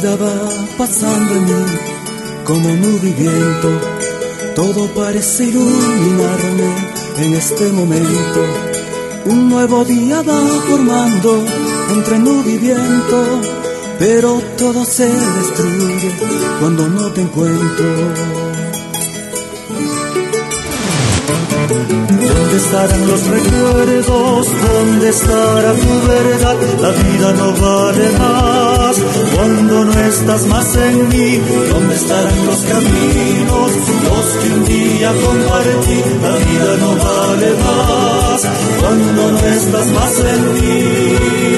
Vida va pasando en mí como nube y viento. Todo parece iluminarme en este momento. Un nuevo día va formando entre nube y viento. Pero todo se destruye cuando no te encuentro. Estarán los recuerdos? ¿Dónde estará tu verdad? La vida no vale más cuando no estás más en mí. ¿Dónde estarán los caminos? Los que un día compartí. La vida no vale más cuando no estás más en mí.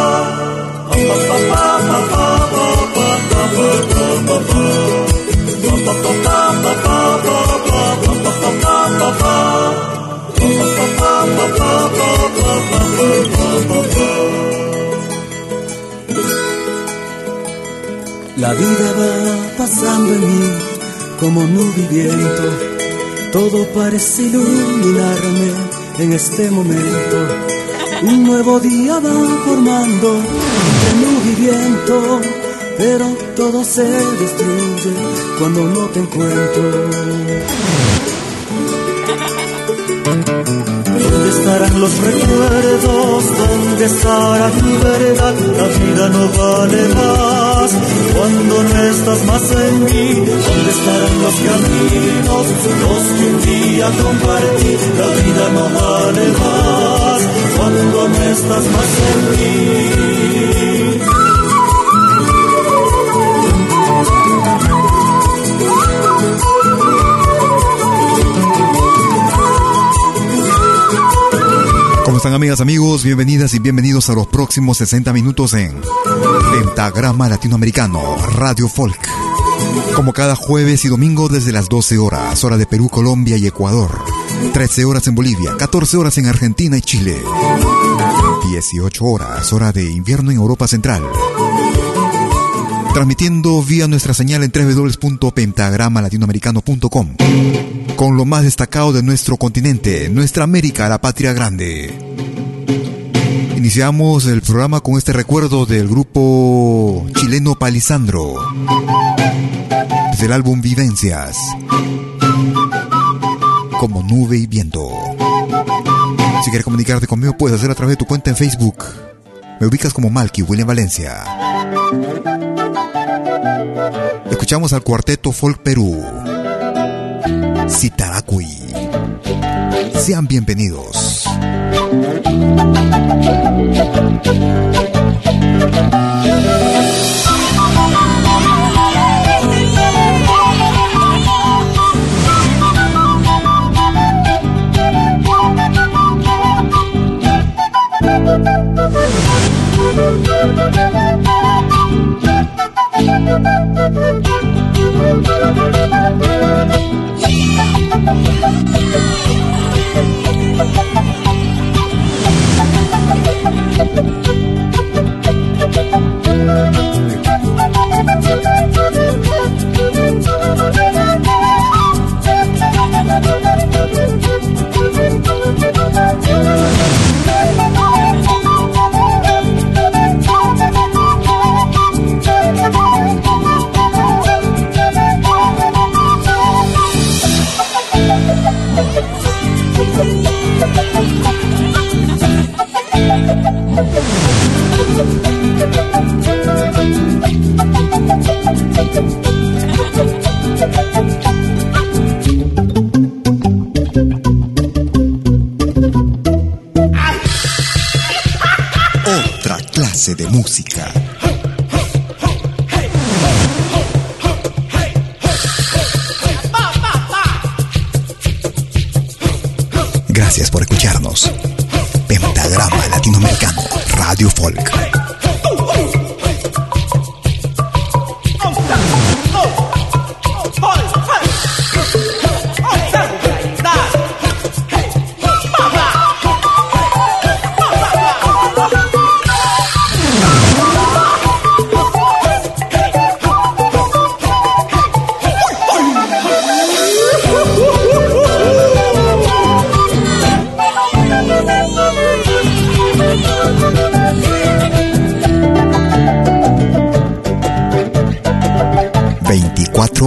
La vida va pasando en mí como nube y viento. Todo parece iluminarme en este momento. Un nuevo día va formando entre nube y viento. Pero todo se destruye cuando no te encuentro. Estarán los recuerdos? ¿Dónde estará tu verdad? La vida no vale más cuando no estás más en mí. ¿Dónde estarán los caminos? Los que un día compartí. La vida no vale más cuando no estás más en mí. Están amigas, amigos? Bienvenidas y bienvenidos a los próximos 60 minutos en Pentagrama Latinoamericano, Radio Folk. Como cada jueves y domingo desde las 12 horas, hora de Perú, Colombia y Ecuador. 13 horas en Bolivia, 14 horas en Argentina y Chile. 18 horas, hora de invierno en Europa Central. Transmitiendo vía nuestra señal en www.pentagramalatinoamericano.com con lo más destacado de nuestro continente, nuestra América, la patria grande. Iniciamos el programa con este recuerdo del grupo chileno Palisandro, desde el álbum Vivencias, como nube y viento. Si quieres comunicarte conmigo, puedes hacerlo a través de tu cuenta en Facebook. Me ubicas como Malky William Valencia. Escuchamos al cuarteto Folk Perú, Citaracui. Sean bienvenidos.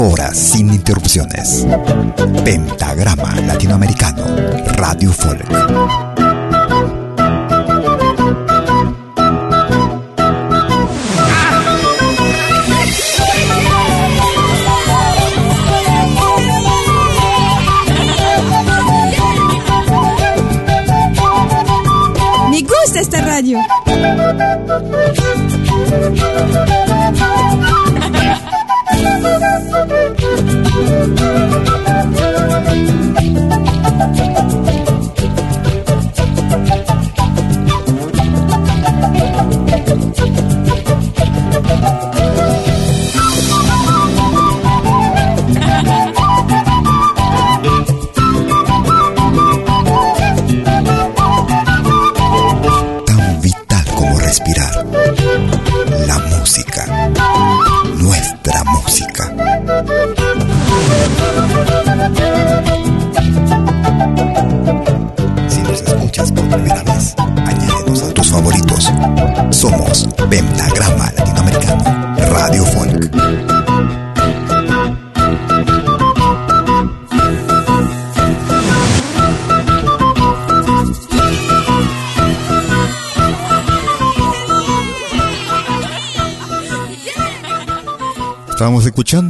Horas sin interrupciones. Pentagrama Latinoamericano, Radio Folk. Estamos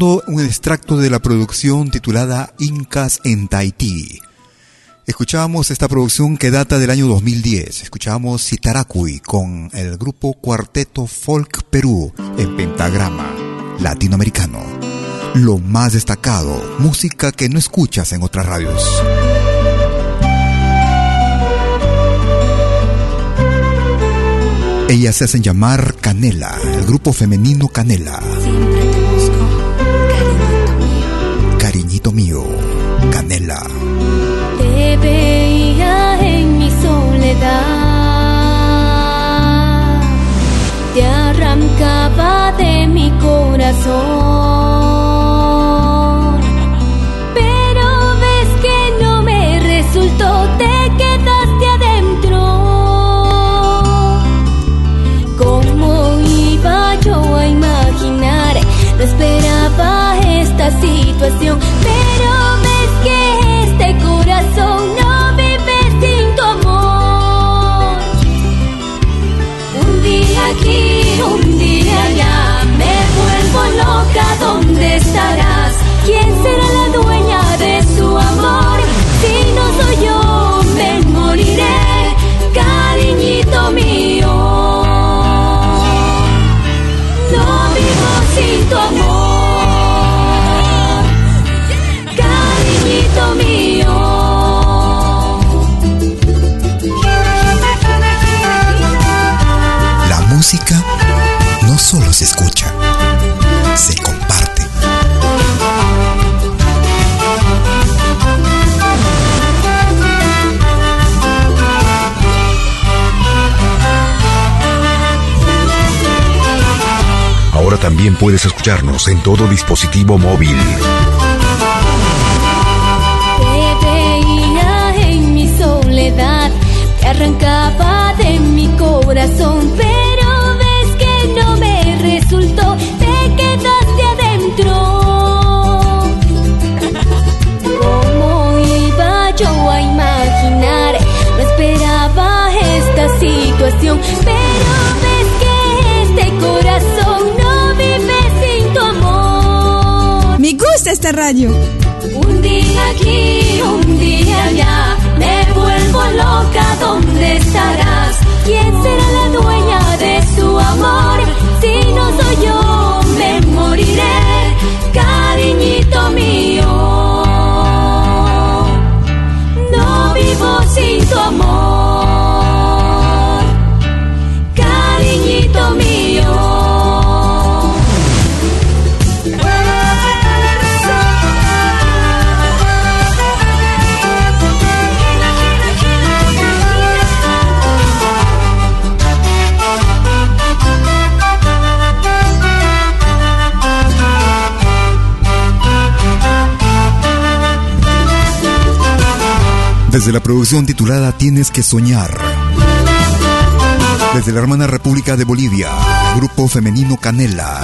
un extracto de la producción titulada Incas en Tahití. Escuchábamos esta producción que data del año 2010. Escuchábamos Citaracui con el grupo Cuarteto Folk Perú en pentagrama latinoamericano. Lo más destacado, música que no escuchas en otras radios. Ellas se hacen llamar Canela, el grupo femenino Canela. Mío, Canela. Te veía en mi soledad, te arrancaba de mi corazón. También puedes escucharnos en todo dispositivo móvil. Te veía en mi soledad, te arrancaba de mi corazón, pero ves que no me resultó, te quedaste adentro. ¿Cómo iba yo a imaginar? No esperaba esta situación, Un día aquí, un día allá, me vuelvo loca, ¿dónde estarás? ¿Quién será la dueña de su amor? Si no soy yo, me moriré, cariñito mío. No vivo sin tu amor, Desde la producción titulada Tienes que soñar. Desde la hermana República de Bolivia, grupo femenino Canela.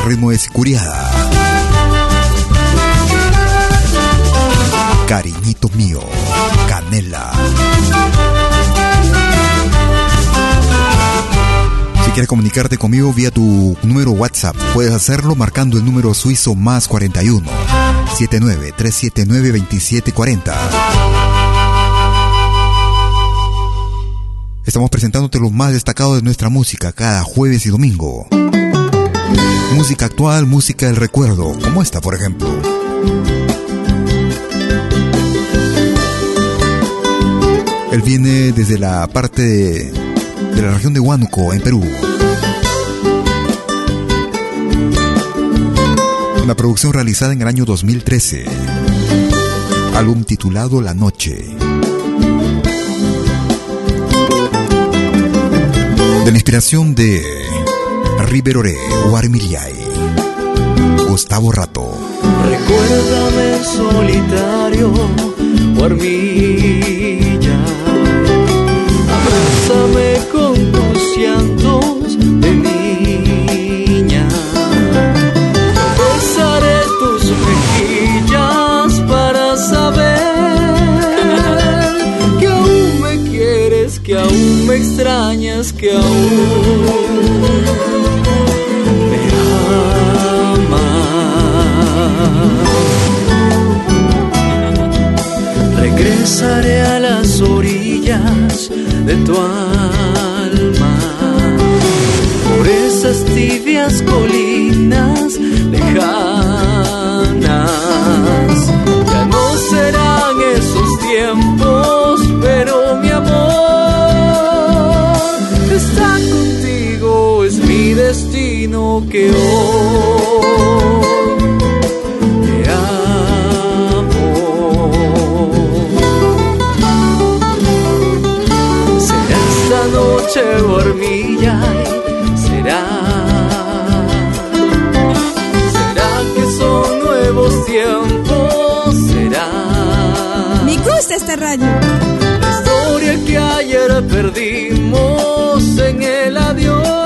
El ritmo es Curiada. Cariñito mío, Canela. Si quieres comunicarte conmigo vía tu número WhatsApp, puedes hacerlo marcando el número suizo más 41 79 379 2740. Estamos presentándote lo más destacado de nuestra música cada jueves y domingo. Música actual, música del recuerdo, como esta, por ejemplo. Él viene desde la parte de, de la región de Huánuco, en Perú. Una producción realizada en el año 2013. Álbum titulado La Noche. De la inspiración de River Oré, Guarmiliay, Gustavo Rato. Recuérdame solitario, Guarmilla. Abrázame que aún. Regresaré a las orillas de tu alma, por esas tibias colinas lejanas. Que hoy te amo. Será esta noche hormilla, será. Será que son nuevos tiempos, será. Me gusta esta radio. La historia que ayer perdimos en el adiós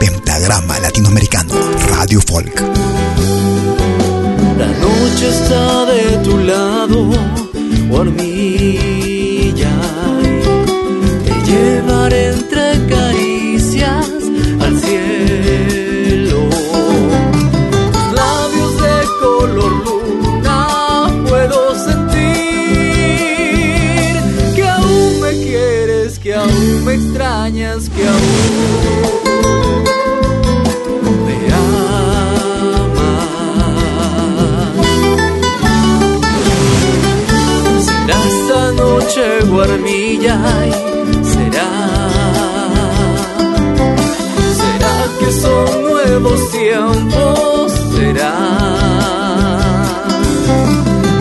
Pentagrama Latinoamericano Radio Folk. La noche está de tu lado, hormilla. Te llevaré entre será. Será que son nuevos tiempos, será.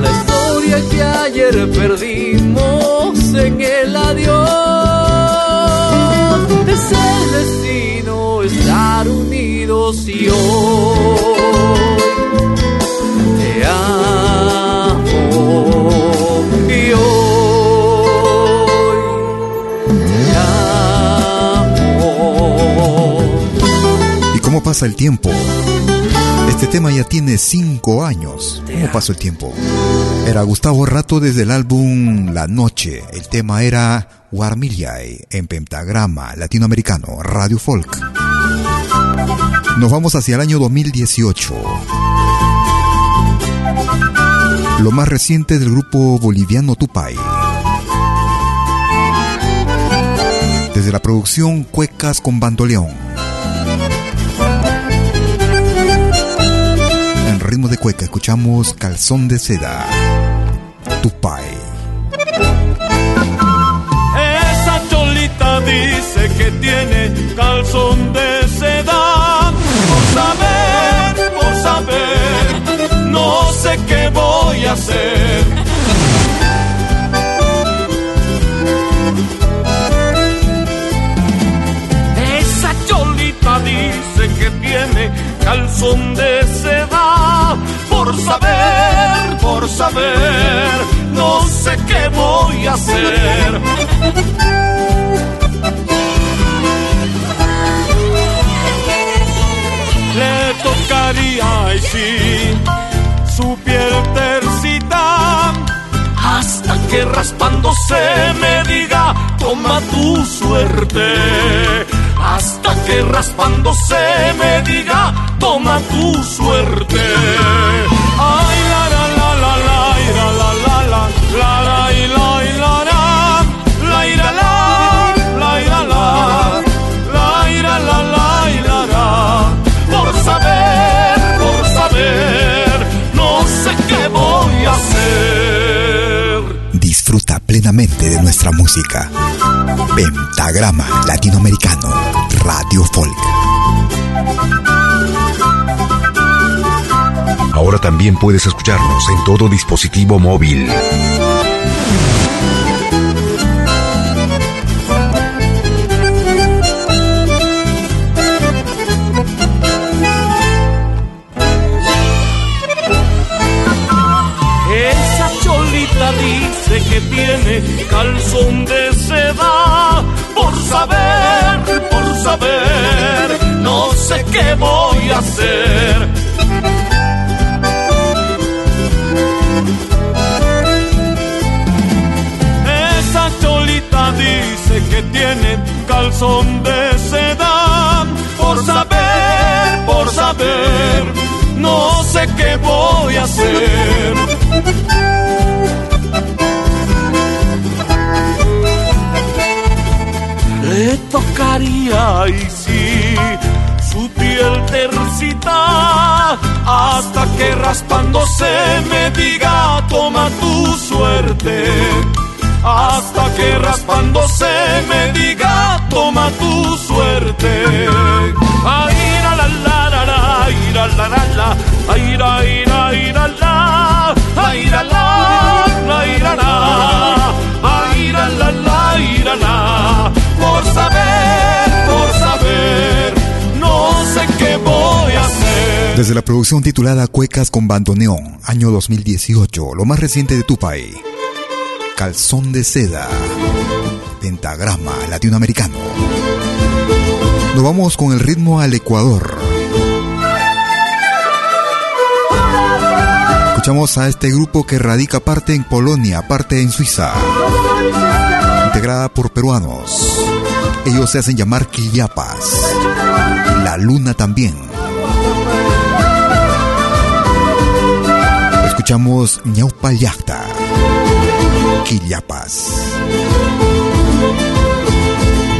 La historia que ayer perdimos en el adiós. Es el destino estar unidos y hoy cómo pasa el tiempo? Este tema ya tiene cinco años. ¿Cómo pasó el tiempo? Era Gustavo Rato desde el álbum La Noche. El tema era Warmillay en pentagrama latinoamericano Radio Folk. Nos vamos hacia el año 2018. Lo más reciente del grupo boliviano Tupay. Desde la producción Cuecas con Bandoleón. De cueca escuchamos Calzón de Seda. Tupay. Esa cholita dice que tiene calzón de seda. Por saber, por saber, no sé qué voy a hacer. Esa cholita dice que tiene calzón de seda. Por saber, por saber, no sé qué voy a hacer. Le tocaría, ay sí, su piel tercita. Hasta que raspándose me diga, toma tu suerte. Hasta que raspándose me diga, toma tu suerte. Ay, la la la la la, la la la, la de nuestra música. Pentagrama Latinoamericano Radio Folk. Ahora también puedes escucharnos en todo dispositivo móvil. Que tiene calzón de seda. Por saber, por saber, no sé qué voy a hacer. Esa cholita dice que tiene calzón de seda. Por saber, por saber, no sé qué voy a hacer. Tocaría, y sí, su piel tercita, hasta que raspándose me diga, toma tu suerte. Hasta que raspándose me diga, toma tu suerte. Ay, la la la la la, ira, la la la la, ay la ira ira la, ay la la la la, ay la la la la, por saber, por saber, no sé qué voy a hacer. Desde la producción titulada Cuecas con Bandoneón, año 2018, lo más reciente de tu país. Calzón de seda, pentagrama latinoamericano. Nos vamos con el ritmo al Ecuador. Escuchamos a este grupo que radica parte en Polonia, parte en Suiza, integrada por peruanos. Ellos se hacen llamar Quillapas. La luna también. Escuchamos Ñaupayacta. Quillapas.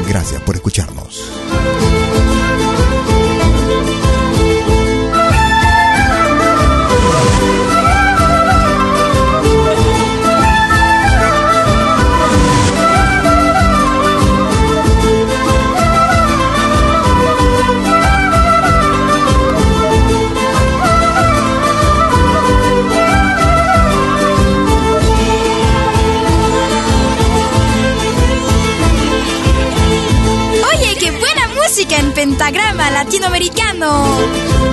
Gracias por escucharnos. Pentagrama latinoamericano.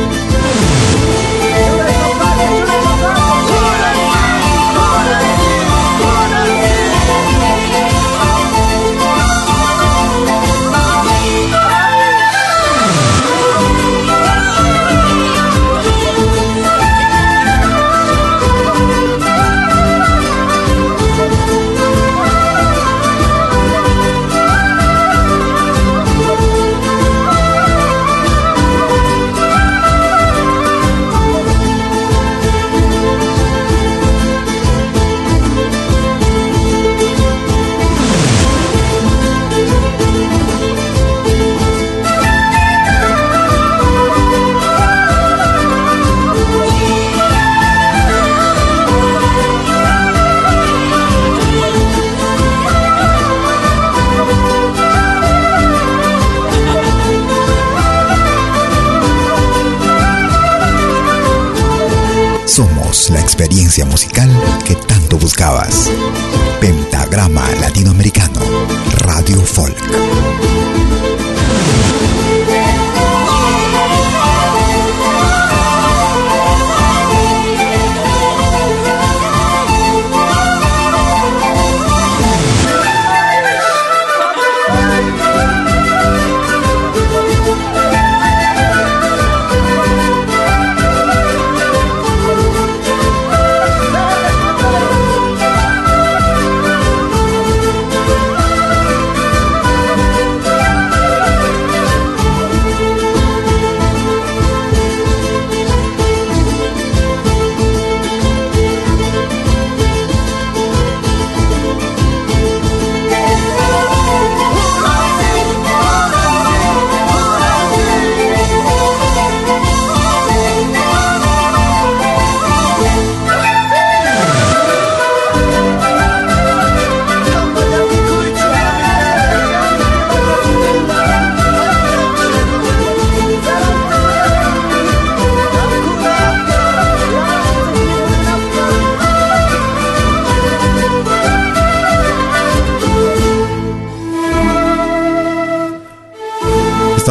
Pentagrama Latinoamericano,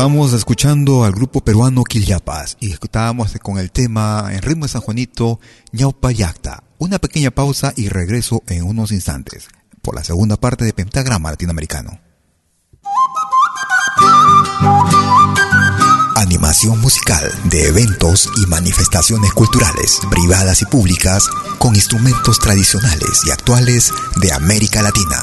Estábamos escuchando al grupo peruano Quillapas y escuchábamos con el tema en ritmo de San Juanito Ñaupa Yacta. Una pequeña pausa y regreso en unos instantes por la segunda parte de Pentagrama Latinoamericano. Animación musical de eventos y manifestaciones culturales, privadas y públicas, con instrumentos tradicionales y actuales de América Latina.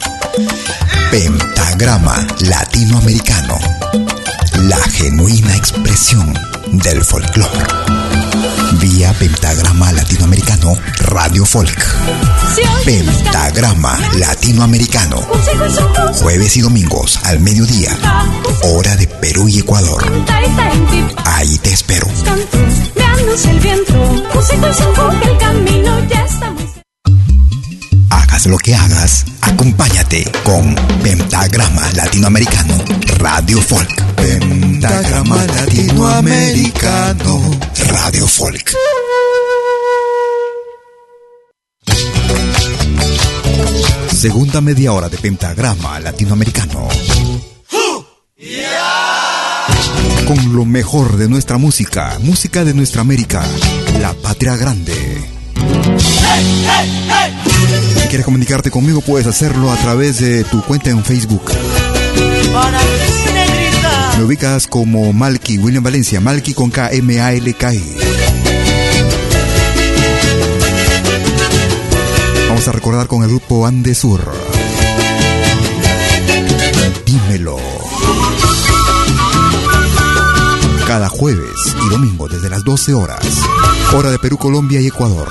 Pentagrama Latinoamericano, la genuina expresión del folclore. Vía Pentagrama Latinoamericano Radio Folk. Pentagrama Latinoamericano. Jueves y domingos al mediodía. Hora de Perú y Ecuador. Ahí te espero. Lo que hagas, acompáñate con Pentagrama Latinoamericano Radio Folk. Pentagrama Latinoamericano Radio Folk. Segunda media hora de pentagrama latinoamericano. Con lo mejor de nuestra música, música de nuestra América, la patria grande. Si quieres comunicarte conmigo, puedes hacerlo a través de tu cuenta en Facebook. Me ubicas como Malky, William Valencia, Malky con K-M-A-L-K-I. Vamos a recordar con el grupo Andesur. Dímelo. Cada jueves y domingo desde las 12 horas. Hora de Perú, Colombia y Ecuador.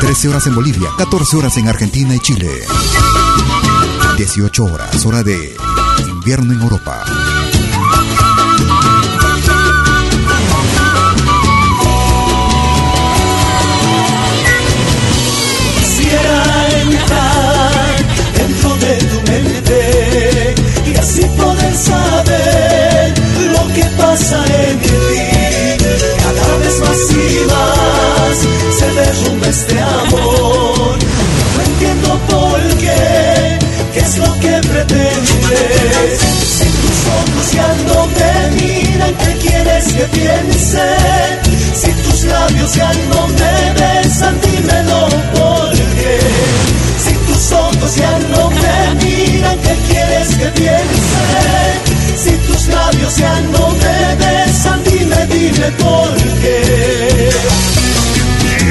13 horas en Bolivia, 14 horas en Argentina y Chile. 18 horas, hora de invierno en Europa. saber lo que pasa en ti. Este amor. No entiendo por qué, qué es lo que pretendes. Si tus ojos ya no me miran, ¿qué quieres que piense? Si tus labios ya no me besan, dímelo por qué. Si tus ojos ya no me miran, ¿qué quieres que piense? Si tus labios ya no me besan, dime, dime por qué.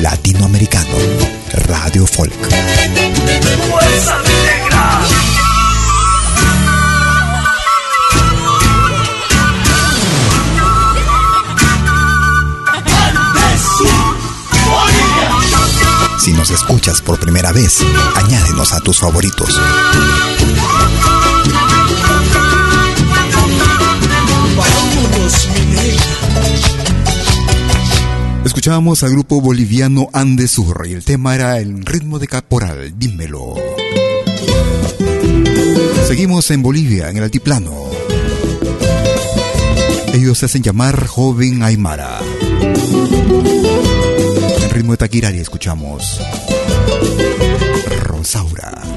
Latinoamericano, Radio Folk. Si nos escuchas por primera vez, añádenos a tus favoritos. Escuchábamos al grupo boliviano Andesur y el tema era el ritmo de caporal, dímelo. Seguimos en Bolivia, en el altiplano. Ellos se hacen llamar Joven Aymara. En ritmo de taquirari escuchamos Rosaura.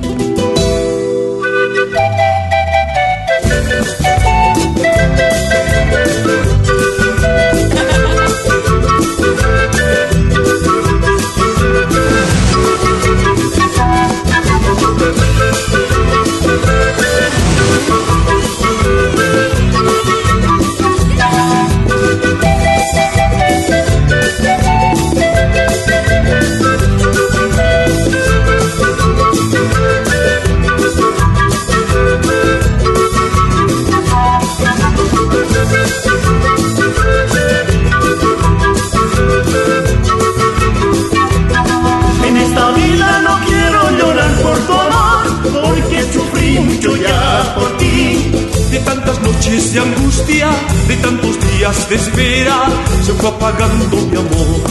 De tantos días de espera se fue apagando mi amor.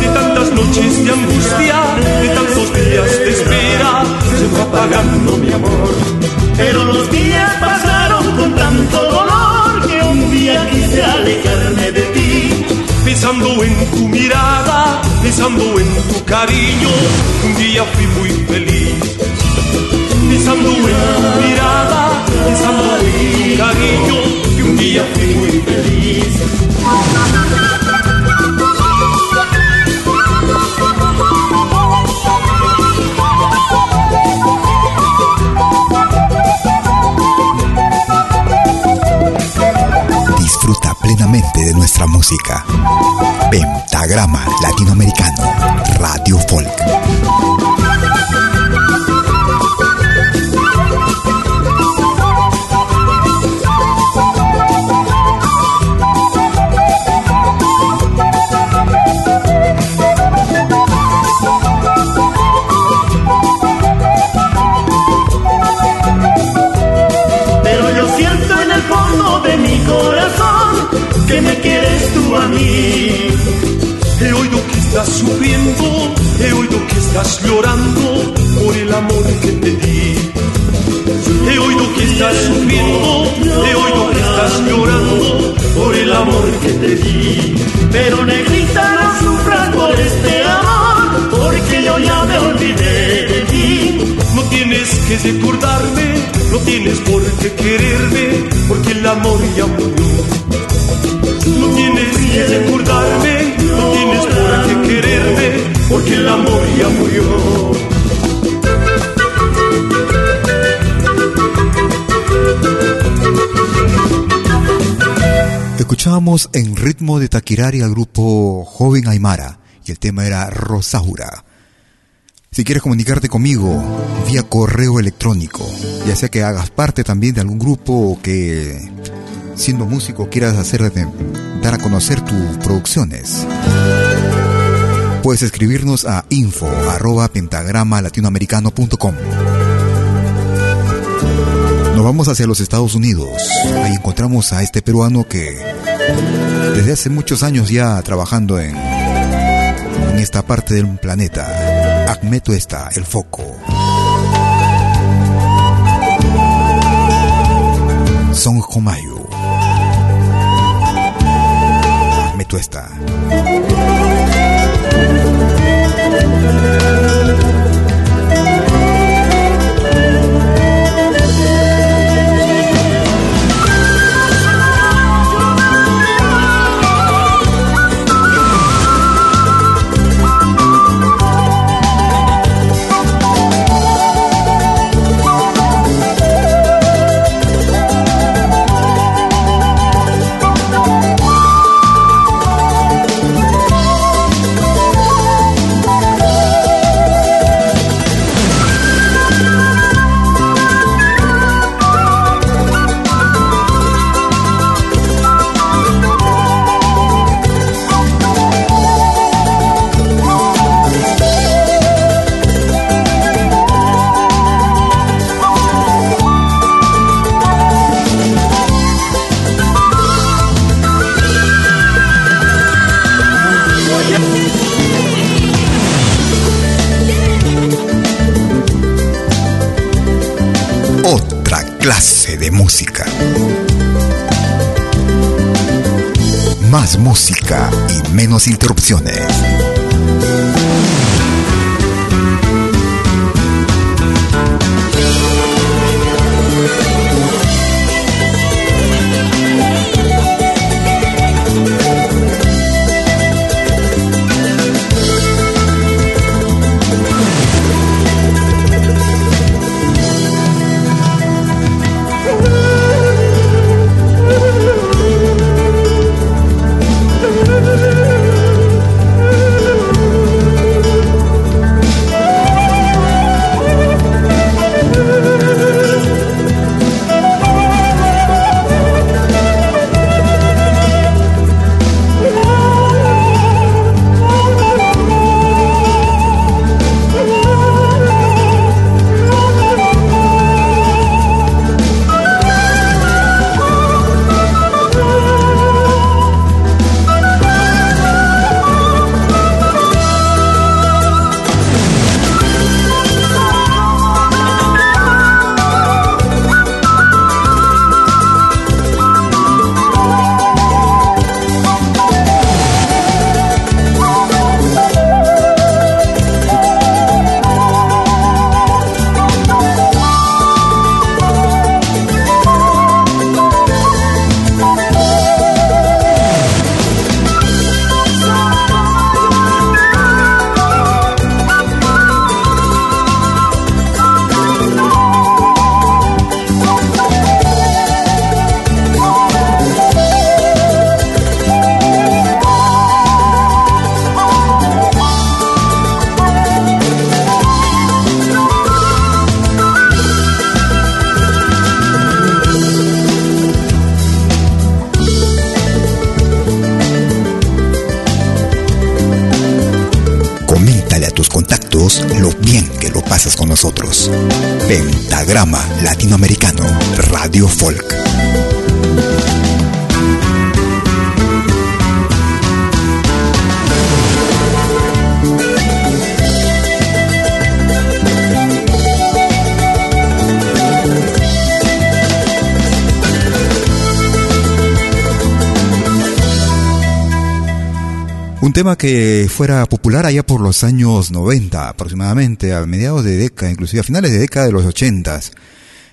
De tantas noches de angustia, de tantos días de espera, se fue apagando mi amor. Pero los días pasaron con tanto dolor que un día quise alejarme de ti. Pensando en tu mirada, pensando en tu cariño, un día fui muy feliz pensando en tu mirada, pensando en tu cariño, un día muy feliz. Disfruta plenamente de nuestra música. Pentagrama Latinoamericano, Radio Folk. Tienes que recordarme, no tienes por qué quererme, porque el amor ya murió. No tienes que recordarme, no tienes por qué quererme, porque el amor ya murió. Escuchábamos en ritmo de taquirari al grupo Joven Aymara y el tema era Rosaura. Quieres comunicarte conmigo vía correo electrónico, ya sea que hagas parte también de algún grupo o que siendo músico quieras hacer dar a conocer tus producciones. Puedes escribirnos a info arroba pentagrama latinoamericano.com. Nos vamos hacia los Estados Unidos. Ahí encontramos a este peruano que desde hace muchos años ya trabajando en, en esta parte del planeta. Acmeto está, el foco. Son Jomayu. tú está. Clase de música. Más música y menos interrupciones. Pentagrama Un tema que fuera popular allá por los años 90 aproximadamente, a mediados de década, inclusive a finales de década de los 80.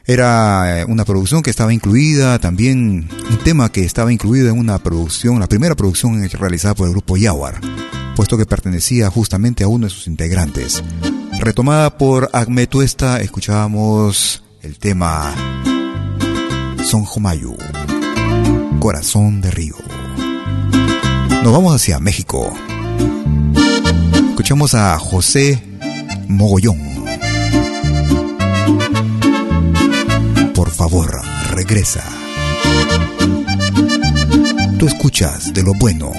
Era eh, una producción que estaba incluida, también un tema que estaba incluido en una producción, la primera producción realizada por el grupo Yawar, puesto que pertenecía justamente a uno de sus integrantes. Retomada por Ahmed Tuesta, escuchábamos el tema Son Jomayu, Corazón de Río. Nos vamos hacia México. Escuchamos a José Mogollón. Por favor, regresa. Tú escuchas de lo bueno,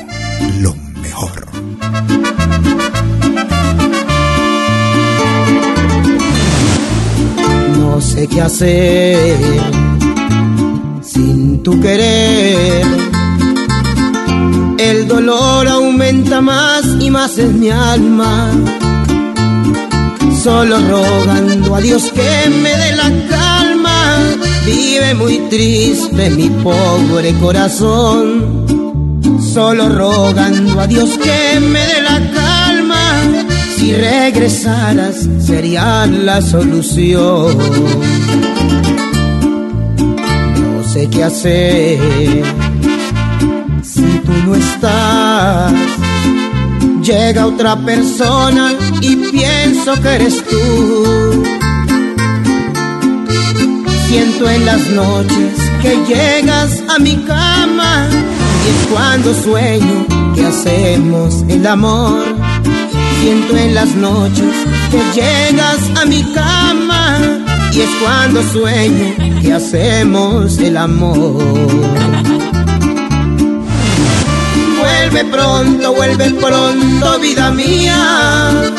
lo mejor. No sé qué hacer sin tu querer el dolor aumenta más y más en mi alma. Solo rogando a Dios que me dé la calma. Vive muy triste mi pobre corazón. Solo rogando a Dios que me dé la calma. Si regresaras sería la solución. No sé qué hacer tú no estás. Llega otra persona y pienso que eres tú. Siento en las noches que llegas a mi cama y es cuando sueño que hacemos el amor. Siento en las noches que llegas a mi cama y es cuando sueño que hacemos el amor. Vuelve pronto, vuelve pronto, vida mía.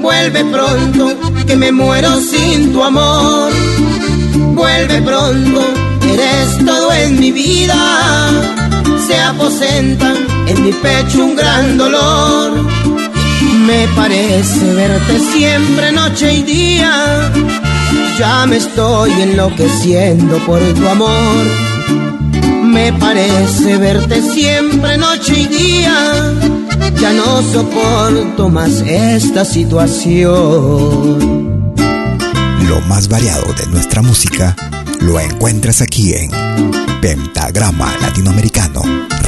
Vuelve pronto, que me muero sin tu amor. Vuelve pronto, eres todo en mi vida. Se aposenta en mi pecho un gran dolor. Me parece verte siempre noche y día. Ya me estoy enloqueciendo por tu amor me parece verte siempre noche y día. Ya no soporto más esta situación. Lo más variado de nuestra música lo encuentras aquí en Pentagrama Latinoamericano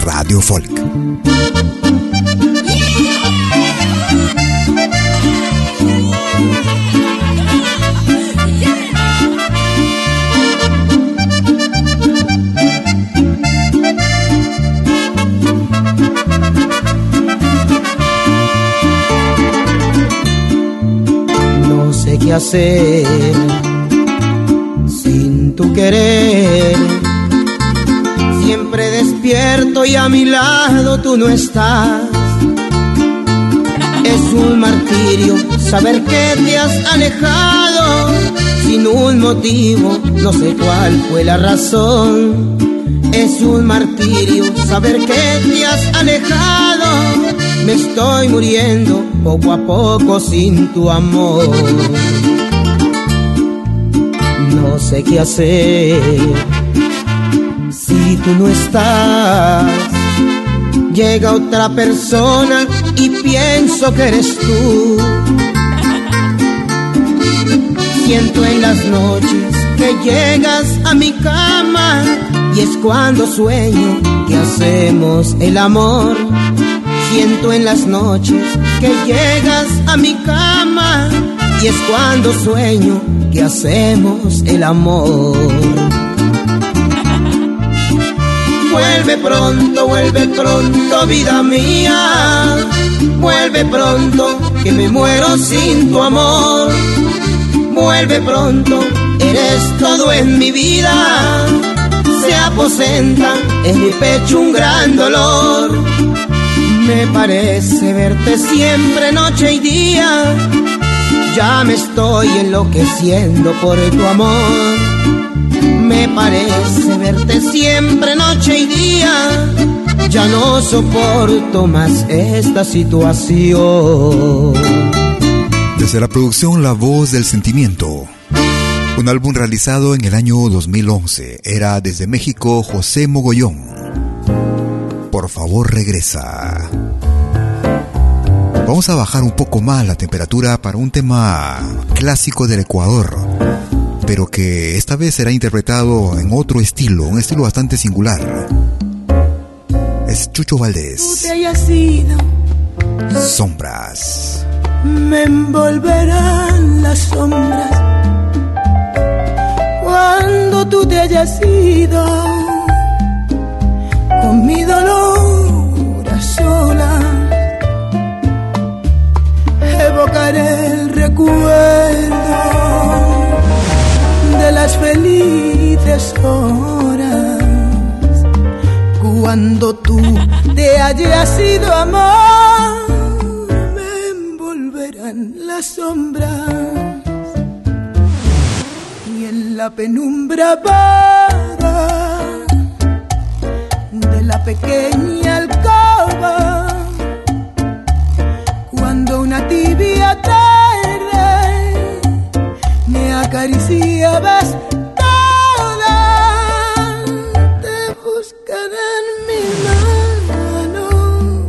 Radio Folk. Hacer sin tu querer. Siempre despierto y a mi lado tú no estás. Es un martirio saber que te has alejado sin un motivo, no sé cuál fue la razón. Es un martirio saber que te has alejado me estoy muriendo poco a poco sin tu amor. No sé qué hacer si tú no estás. Llega otra persona y pienso que eres tú. Siento en las noches que llegas a mi cama y es cuando sueño que hacemos el amor siento en las noches que llegas a mi cama y es cuando sueño que hacemos el amor. Vuelve pronto, vuelve pronto, vida mía. Vuelve pronto, que me muero sin tu amor. Vuelve pronto, eres todo en mi vida. Se aposenta en mi pecho un gran dolor me parece verte siempre noche y día. Ya me estoy enloqueciendo por tu amor. Me parece verte siempre noche y día. Ya no soporto más esta situación. Desde la producción La Voz del Sentimiento. Un álbum realizado en el año 2011. Era desde México José Mogollón. Por favor regresa. Vamos a bajar un poco más la temperatura para un tema clásico del Ecuador, pero que esta vez será interpretado en otro estilo, un estilo bastante singular. Es Chucho Valdés. Sombras. Me envolverán las sombras cuando tú te hayas ido con mi dolor recuerdo de las felices horas cuando tú te hayas ido amor me envolverán las sombras y en la penumbra vaga de la pequeña alcoba cuando una tibia tarde acariciabas toda, te buscarán mis manos,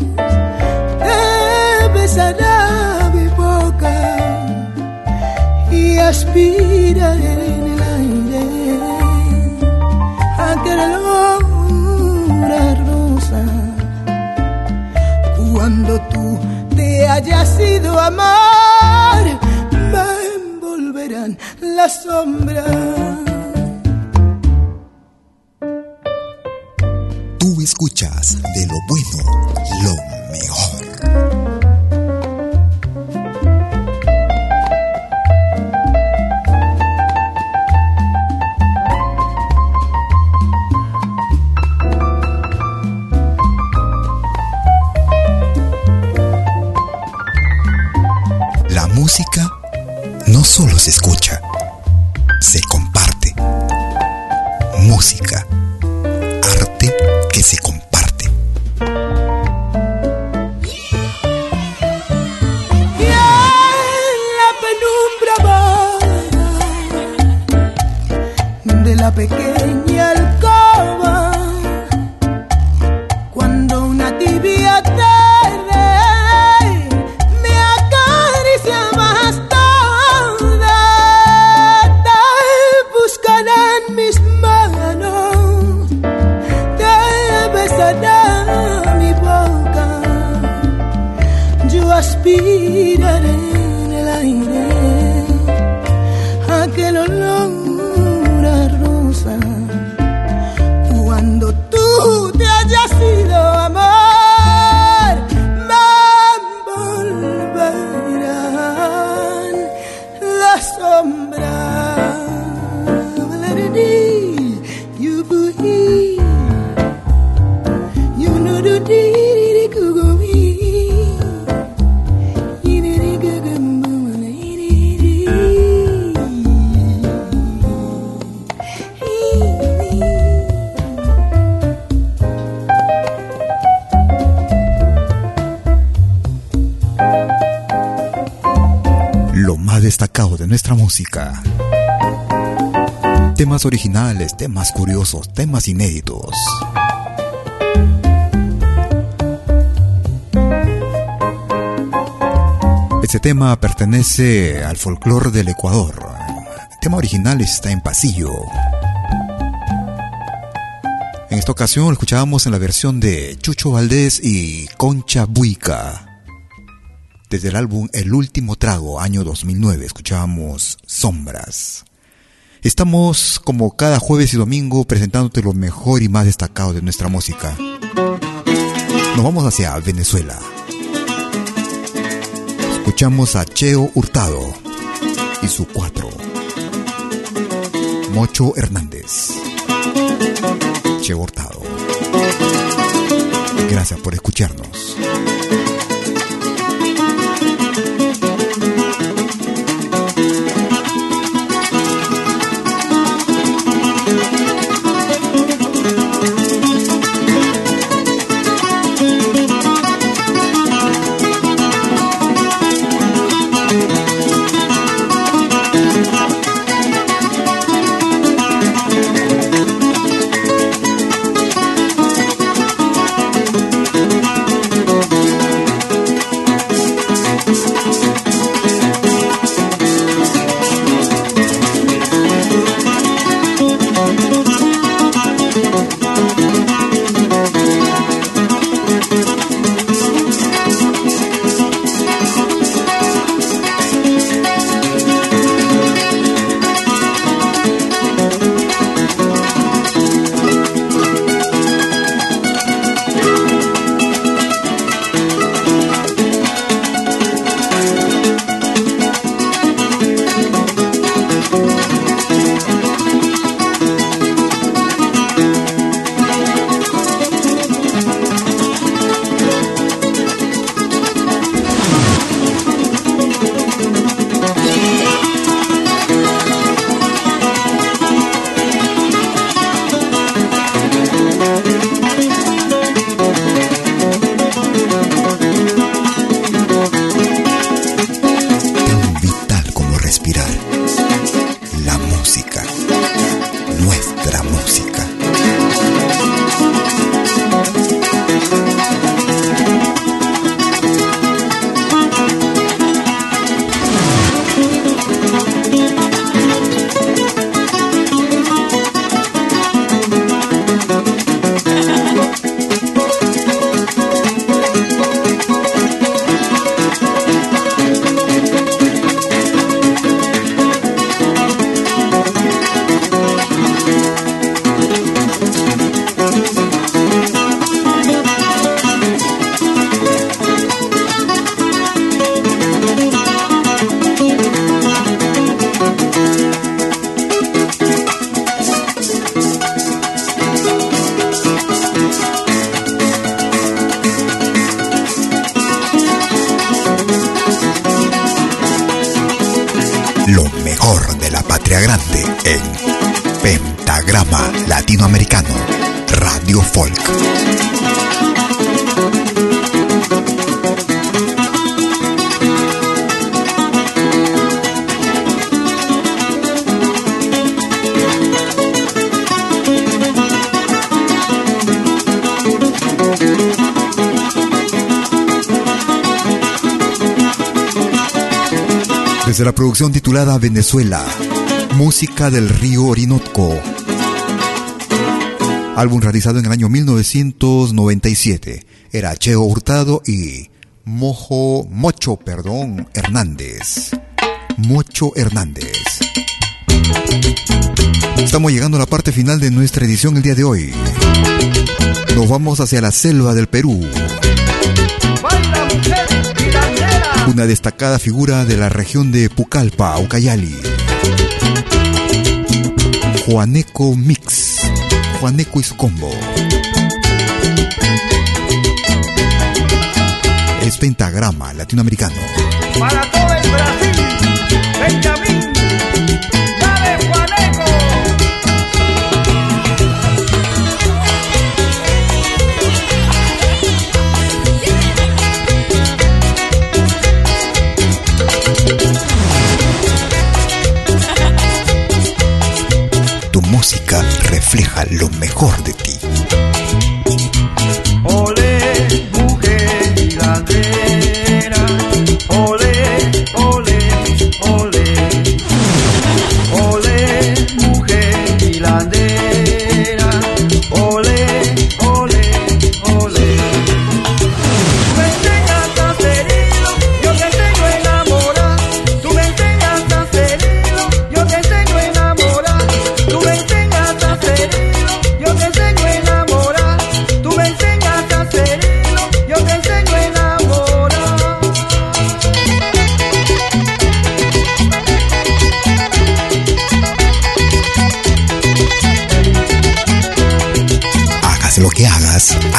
te besará mi boca y aspiraré en el aire aquel olor a rosa cuando tú te haya sido amar, sombras. Tú escuchas de lo bueno, pequeña Temas originales, temas curiosos, temas inéditos. Este tema pertenece al folclore del Ecuador. El tema original está en pasillo. En esta ocasión lo escuchábamos en la versión de Chucho Valdés y Concha Buica. Desde el álbum El último trago, año 2009, escuchábamos Sombras. Estamos como cada jueves y domingo presentándote lo mejor y más destacado de nuestra música. Nos vamos hacia Venezuela. Escuchamos a Cheo Hurtado y su cuatro. Mocho Hernández. Cheo Hurtado. Gracias por escucharnos. Venezuela, Música del Río Orinoco. Álbum realizado en el año 1997. Era Cheo Hurtado y Mojo, Mocho, perdón, Hernández. Mocho Hernández. Estamos llegando a la parte final de nuestra edición el día de hoy. Nos vamos hacia la selva del Perú una destacada figura de la región de Pucallpa, Ucayali. Juaneco Mix, Juaneco y su combo. Es pentagrama latinoamericano. Para todo el Brasil, lo mejor de ti.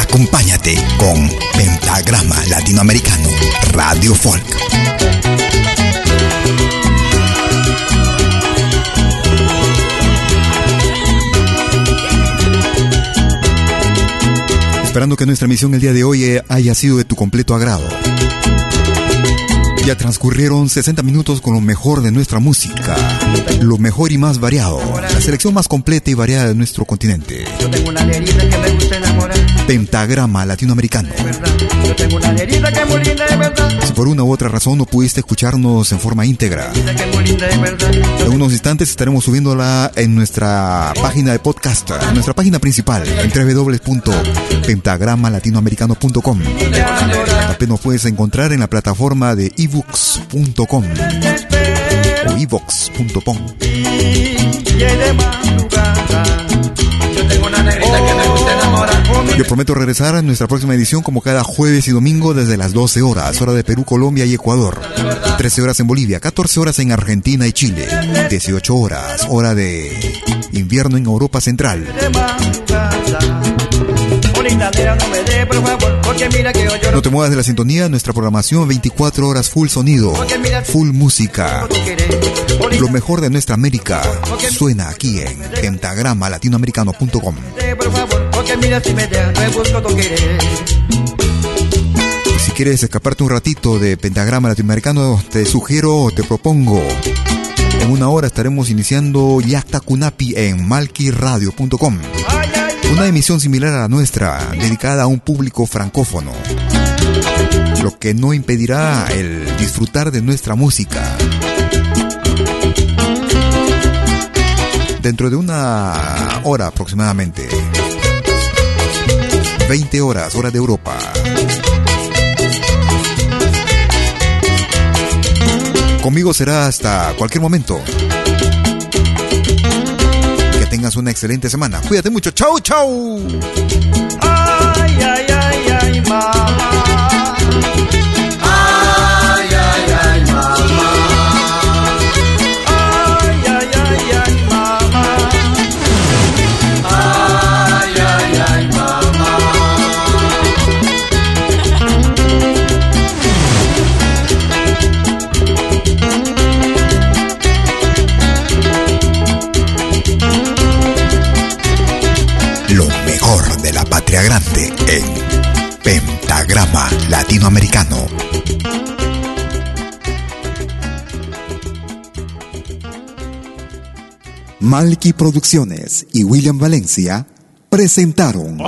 Acompáñate con Pentagrama Latinoamericano, Radio Folk. Esperando que nuestra misión el día de hoy haya sido de tu completo agrado. Ya transcurrieron 60 minutos con lo mejor de nuestra música, lo mejor y más variado, la selección más completa y variada de nuestro continente. Yo tengo una que me gusta enamorar. Pentagrama latinoamericano. Yo tengo una que muy linda de verdad. Si por una u otra razón no pudiste escucharnos en forma íntegra, en unos instantes estaremos subiéndola en nuestra página de podcast, en nuestra página principal, en www.pentagramalatinoamericano.com. También nos puedes encontrar en la plataforma de ebooks.com o evox.com. Yo prometo regresar a nuestra próxima edición como cada jueves y domingo desde las 12 horas, hora de Perú, Colombia y Ecuador. 13 horas en Bolivia, 14 horas en Argentina y Chile. 18 horas, hora de invierno en Europa Central. No te muevas de la sintonía, nuestra programación 24 horas full sonido, full música. Lo mejor de nuestra América suena aquí en pentagrama-latinoamericano.com. Si quieres escaparte un ratito de Pentagrama Latinoamericano, te sugiero, te propongo. En una hora estaremos iniciando Yakta Kunapi en malkiradio.com. Una emisión similar a la nuestra, dedicada a un público francófono. Lo que no impedirá el disfrutar de nuestra música. Dentro de una hora aproximadamente. 20 horas, hora de Europa. Conmigo será hasta cualquier momento tengas una excelente semana. Cuídate mucho. Chau, chau. Ay, ay, ay, ay, mamá. Latinoamericano. Malky Producciones y William Valencia presentaron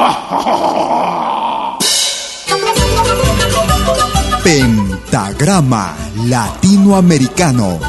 Pentagrama Latinoamericano.